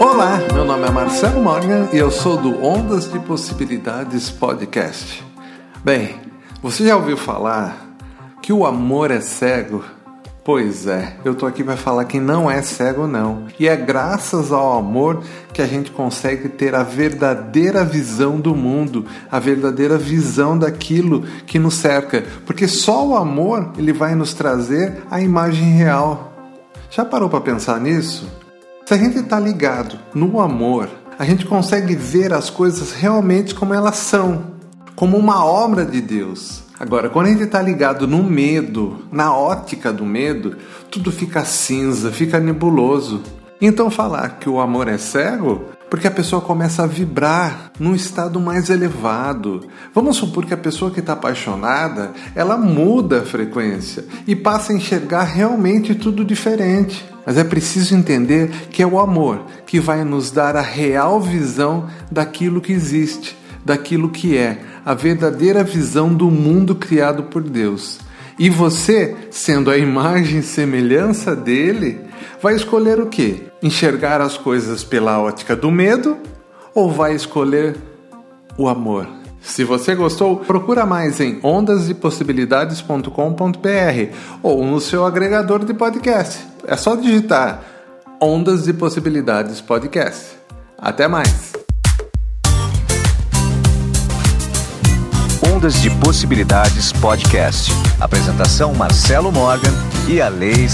Olá, meu nome é Marcelo Morgan e eu sou do Ondas de Possibilidades Podcast. Bem, você já ouviu falar que o amor é cego? Pois é, eu tô aqui para falar que não é cego não. E é graças ao amor que a gente consegue ter a verdadeira visão do mundo, a verdadeira visão daquilo que nos cerca, porque só o amor ele vai nos trazer a imagem real. Já parou para pensar nisso? Se a gente está ligado no amor, a gente consegue ver as coisas realmente como elas são, como uma obra de Deus. Agora, quando a gente está ligado no medo, na ótica do medo, tudo fica cinza, fica nebuloso. Então, falar que o amor é cego porque a pessoa começa a vibrar num estado mais elevado. Vamos supor que a pessoa que está apaixonada ela muda a frequência e passa a enxergar realmente tudo diferente. Mas é preciso entender que é o amor que vai nos dar a real visão daquilo que existe, daquilo que é, a verdadeira visão do mundo criado por Deus. E você, sendo a imagem e semelhança dele, vai escolher o que? Enxergar as coisas pela ótica do medo ou vai escolher o amor? Se você gostou, procura mais em ondasdepossibilidades.com.br ou no seu agregador de podcast. É só digitar Ondas de Possibilidades Podcast. Até mais! Ondas de Possibilidades Podcast. Apresentação Marcelo Morgan e a Lei.